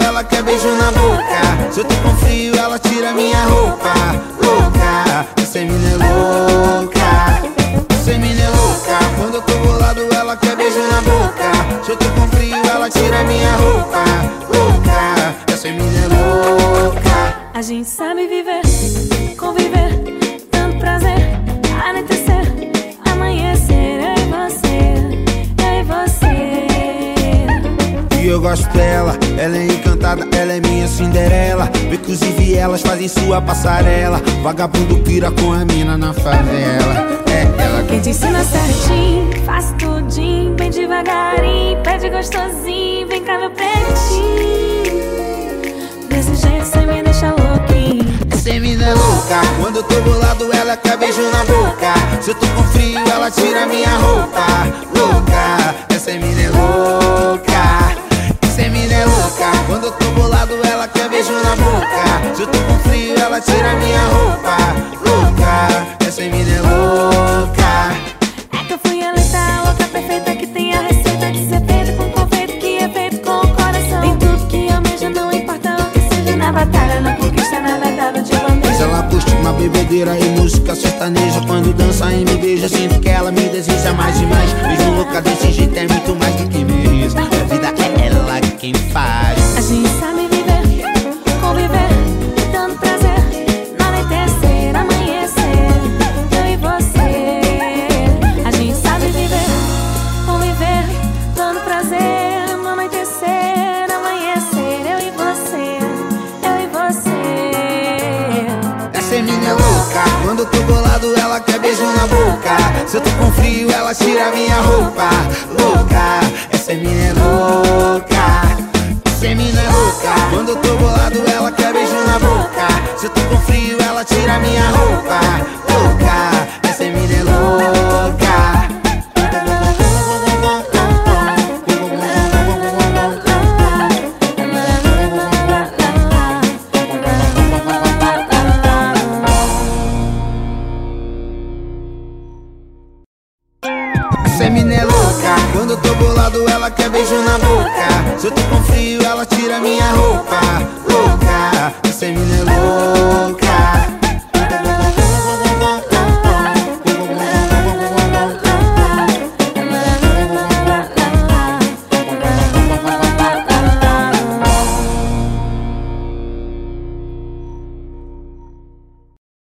ela quer beijo na boca. Se eu tô com frio, ela tira minha roupa. Louca, essa mina é louca. Essa mina é louca. Quando eu tô bolado, ela quer beijo na boca. Se eu tô com frio, ela tira minha roupa. Louca, essa mina é louca. A gente sabe viver, conviver, E eu gosto dela, ela é encantada, ela é minha Cinderela. Inclusive elas fazem sua passarela. Vagabundo pira com a mina na favela. É ela Quem te ensina certinho, faz tudinho, bem devagarinho, pede gostosinho, vem cá meu pretinho. Desse jeito cê me deixa louquinho. Essa mina é louca, quando eu tô bolado ela quer beijo na boca Se eu tô com frio ela tira minha roupa Louca, Se eu tô com frio ela tira minha roupa. Louca, essa mina é louca. É que eu fui a louca perfeita que tem a receita de ser feita com confeito que é feito com o coração. Tem tudo que almeja, não importa o que seja na batalha, na conquista, na verdade, eu te Mas ela curte uma bebedeira e música sertaneja. Quando dança e me beija, sinto que ela me deseja mais e mais. Mesmo louca desse jeito é muito mais Essa é minha louca, quando tô bolado ela quer beijo na boca. Se eu tô com frio ela tira minha roupa. Louca, essa é louca essa mina é louca. Quando eu tô bolado ela quer beijo na boca. Se eu tô com frio ela tira minha roupa. Louca, essa mina é louca